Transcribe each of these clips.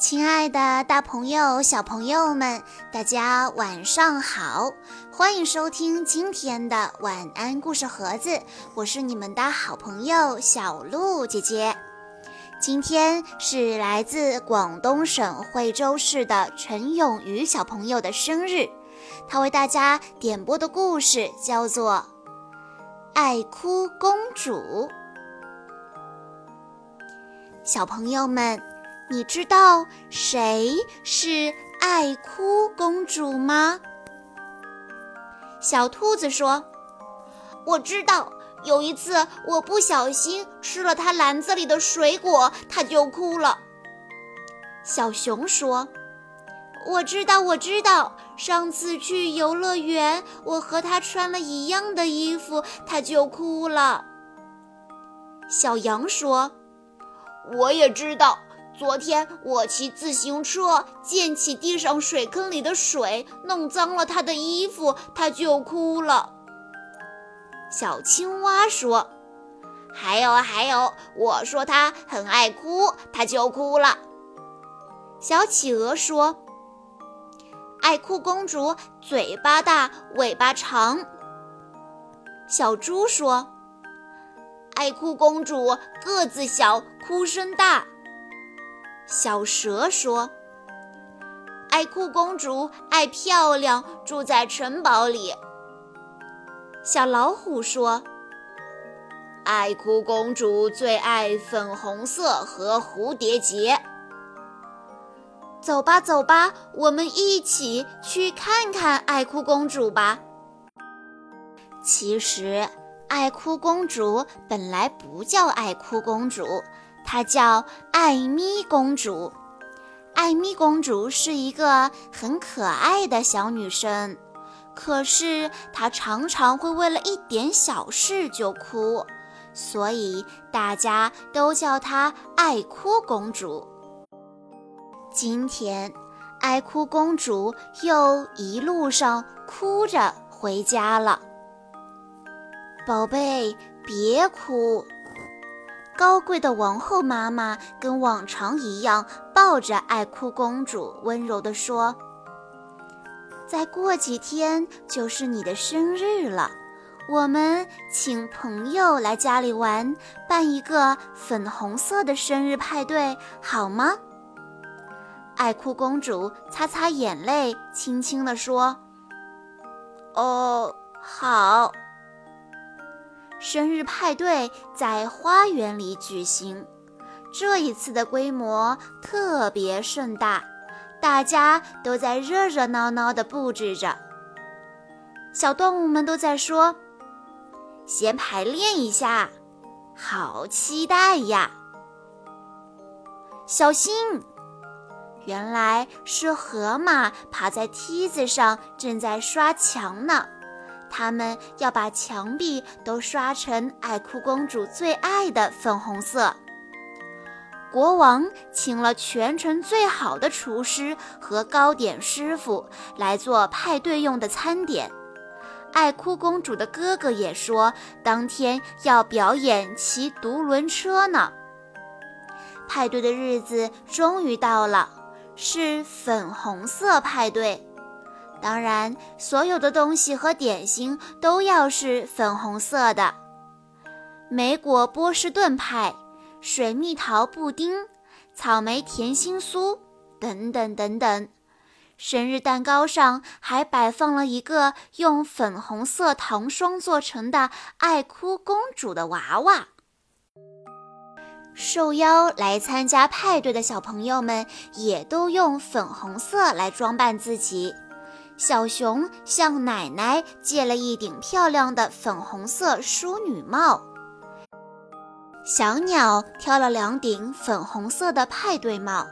亲爱的，大朋友、小朋友们，大家晚上好！欢迎收听今天的晚安故事盒子，我是你们的好朋友小鹿姐姐。今天是来自广东省惠州市的陈永瑜小朋友的生日，他为大家点播的故事叫做《爱哭公主》。小朋友们。你知道谁是爱哭公主吗？小兔子说：“我知道，有一次我不小心吃了它篮子里的水果，它就哭了。”小熊说：“我知道，我知道，上次去游乐园，我和它穿了一样的衣服，它就哭了。”小羊说：“我也知道。”昨天我骑自行车溅起地上水坑里的水，弄脏了他的衣服，他就哭了。小青蛙说：“还有还有，我说他很爱哭，他就哭了。”小企鹅说：“爱哭公主嘴巴大，尾巴长。”小猪说：“爱哭公主个子小，哭声大。”小蛇说：“爱哭公主爱漂亮，住在城堡里。”小老虎说：“爱哭公主最爱粉红色和蝴蝶结。”走吧，走吧，我们一起去看看爱哭公主吧。其实，爱哭公主本来不叫爱哭公主。她叫艾咪公主，艾咪公主是一个很可爱的小女生，可是她常常会为了一点小事就哭，所以大家都叫她爱哭公主。今天，爱哭公主又一路上哭着回家了。宝贝，别哭。高贵的王后妈妈跟往常一样抱着爱哭公主，温柔地说：“再过几天就是你的生日了，我们请朋友来家里玩，办一个粉红色的生日派对，好吗？”爱哭公主擦擦眼泪，轻轻地说：“哦，好。”生日派对在花园里举行，这一次的规模特别盛大，大家都在热热闹闹地布置着。小动物们都在说：“先排练一下，好期待呀！”小心，原来是河马爬在梯子上，正在刷墙呢。他们要把墙壁都刷成爱哭公主最爱的粉红色。国王请了全城最好的厨师和糕点师傅来做派对用的餐点。爱哭公主的哥哥也说，当天要表演骑独轮车呢。派对的日子终于到了，是粉红色派对。当然，所有的东西和点心都要是粉红色的。莓果波士顿派、水蜜桃布丁、草莓甜心酥等等等等。生日蛋糕上还摆放了一个用粉红色糖霜做成的爱哭公主的娃娃。受邀来参加派对的小朋友们也都用粉红色来装扮自己。小熊向奶奶借了一顶漂亮的粉红色淑女帽。小鸟挑了两顶粉红色的派对帽。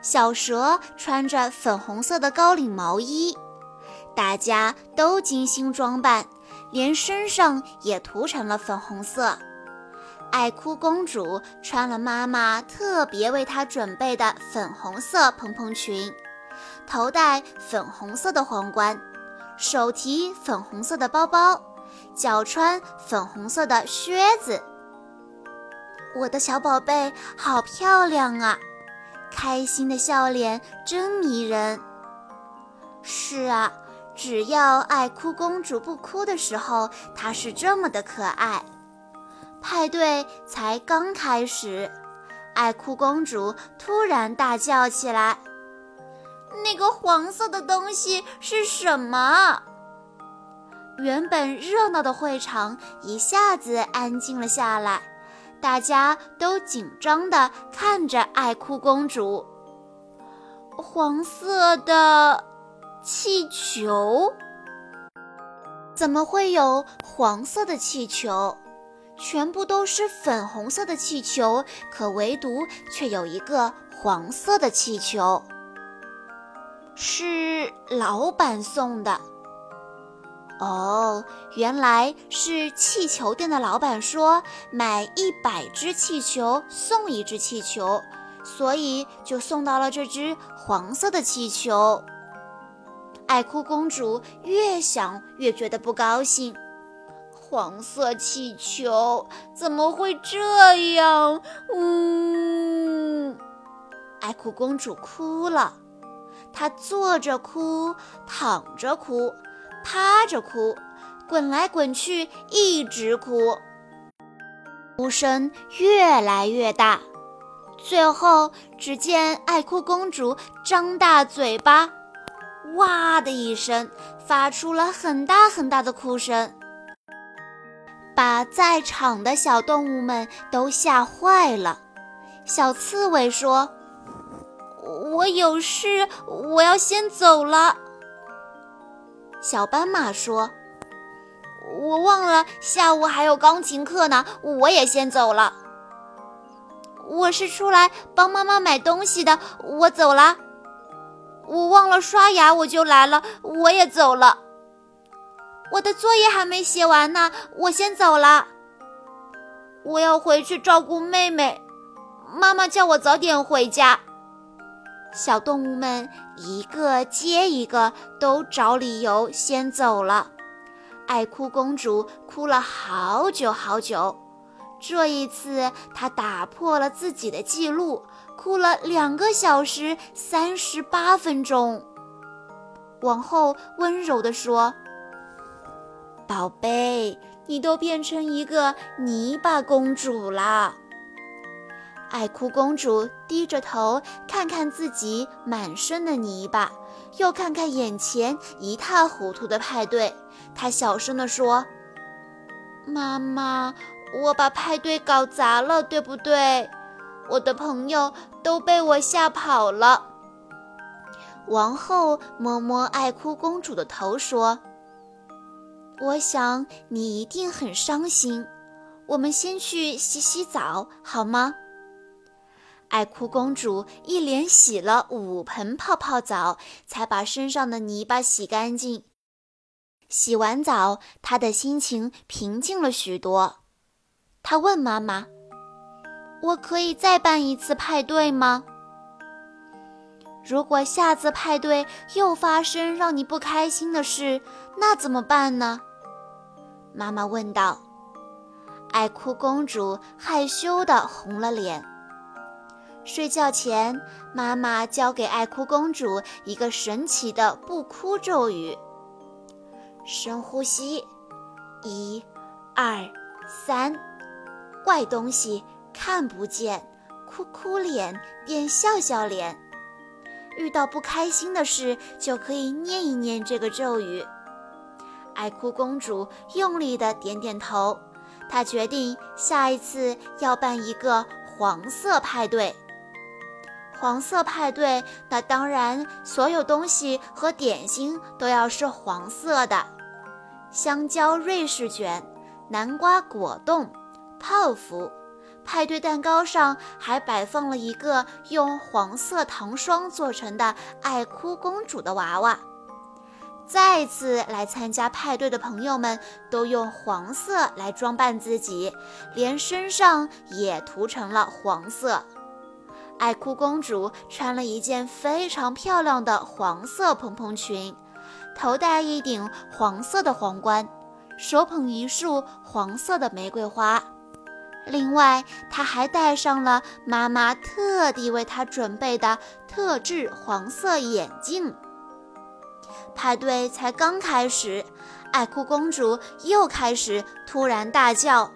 小蛇穿着粉红色的高领毛衣。大家都精心装扮，连身上也涂成了粉红色。爱哭公主穿了妈妈特别为她准备的粉红色蓬蓬裙。头戴粉红色的皇冠，手提粉红色的包包，脚穿粉红色的靴子。我的小宝贝好漂亮啊！开心的笑脸真迷人。是啊，只要爱哭公主不哭的时候，她是这么的可爱。派对才刚开始，爱哭公主突然大叫起来：“那个黄色的东西是什么？”原本热闹的会场一下子安静了下来，大家都紧张地看着爱哭公主。黄色的气球？怎么会有黄色的气球？全部都是粉红色的气球，可唯独却有一个黄色的气球，是老板送的。哦，原来是气球店的老板说买一百只气球送一只气球，所以就送到了这只黄色的气球。爱哭公主越想越觉得不高兴，黄色气球怎么会这样？呜！爱哭公主哭了，她坐着哭，躺着哭。趴着哭，滚来滚去，一直哭，哭声越来越大。最后，只见爱哭公主张大嘴巴，哇的一声，发出了很大很大的哭声，把在场的小动物们都吓坏了。小刺猬说：“我有事，我要先走了。”小斑马说：“我忘了下午还有钢琴课呢，我也先走了。我是出来帮妈妈买东西的，我走了。我忘了刷牙，我就来了，我也走了。我的作业还没写完呢，我先走了。我要回去照顾妹妹，妈妈叫我早点回家。”小动物们一个接一个都找理由先走了，爱哭公主哭了好久好久。这一次，她打破了自己的记录，哭了两个小时三十八分钟。王后温柔地说：“宝贝，你都变成一个泥巴公主了。”爱哭公主低着头，看看自己满身的泥巴，又看看眼前一塌糊涂的派对。她小声地说：“妈妈，我把派对搞砸了，对不对？我的朋友都被我吓跑了。”王后摸摸爱哭公主的头，说：“我想你一定很伤心。我们先去洗洗澡，好吗？”爱哭公主一连洗了五盆泡泡澡，才把身上的泥巴洗干净。洗完澡，她的心情平静了许多。她问妈妈：“我可以再办一次派对吗？如果下次派对又发生让你不开心的事，那怎么办呢？”妈妈问道。爱哭公主害羞地红了脸。睡觉前，妈妈教给爱哭公主一个神奇的不哭咒语：深呼吸，一、二、三，怪东西看不见，哭哭脸变笑笑脸。遇到不开心的事，就可以念一念这个咒语。爱哭公主用力的点点头，她决定下一次要办一个黄色派对。黄色派对，那当然，所有东西和点心都要是黄色的。香蕉瑞士卷、南瓜果冻、泡芙，派对蛋糕上还摆放了一个用黄色糖霜做成的爱哭公主的娃娃。再次来参加派对的朋友们都用黄色来装扮自己，连身上也涂成了黄色。爱哭公主穿了一件非常漂亮的黄色蓬蓬裙，头戴一顶黄色的皇冠，手捧一束黄色的玫瑰花。另外，他还戴上了妈妈特地为他准备的特制黄色眼镜。派对才刚开始，爱哭公主又开始突然大叫：“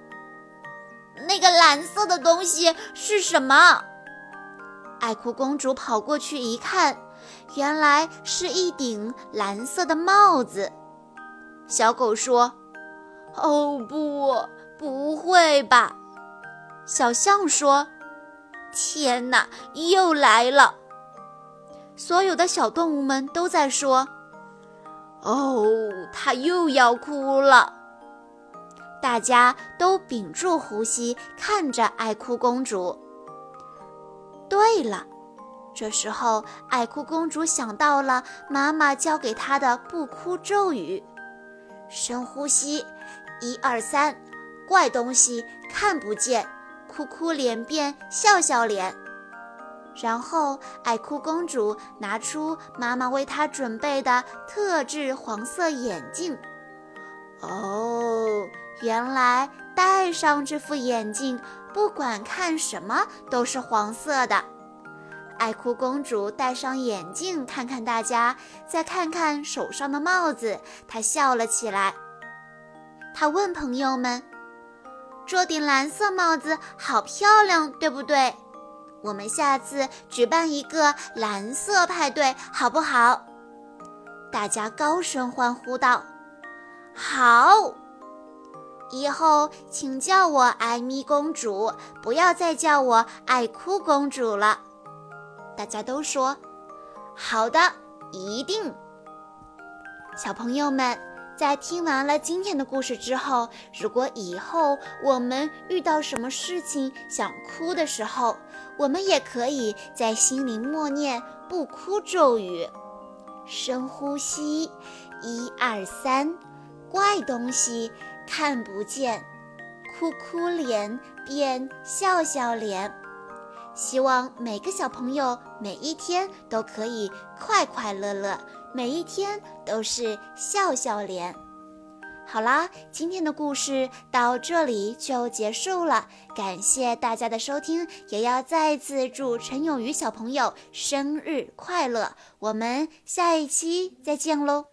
那个蓝色的东西是什么？”爱哭公主跑过去一看，原来是一顶蓝色的帽子。小狗说：“哦，不，不会吧！”小象说：“天哪，又来了！”所有的小动物们都在说：“哦，它又要哭了。”大家都屏住呼吸，看着爱哭公主。对了，这时候爱哭公主想到了妈妈教给她的不哭咒语：深呼吸，一二三，怪东西看不见。哭哭脸变笑笑脸，然后爱哭公主拿出妈妈为她准备的特制黄色眼镜。哦，原来戴上这副眼镜，不管看什么都是黄色的。爱哭公主戴上眼镜，看看大家，再看看手上的帽子，她笑了起来。她问朋友们。这顶蓝色帽子好漂亮，对不对？我们下次举办一个蓝色派对，好不好？大家高声欢呼道：“好！以后请叫我艾米公主，不要再叫我爱哭公主了。”大家都说：“好的，一定。”小朋友们。在听完了今天的故事之后，如果以后我们遇到什么事情想哭的时候，我们也可以在心里默念不哭咒语，深呼吸，一二三，怪东西看不见，哭哭脸变笑笑脸。希望每个小朋友每一天都可以快快乐乐。每一天都是笑笑脸。好啦，今天的故事到这里就结束了，感谢大家的收听，也要再次祝陈永瑜小朋友生日快乐。我们下一期再见喽！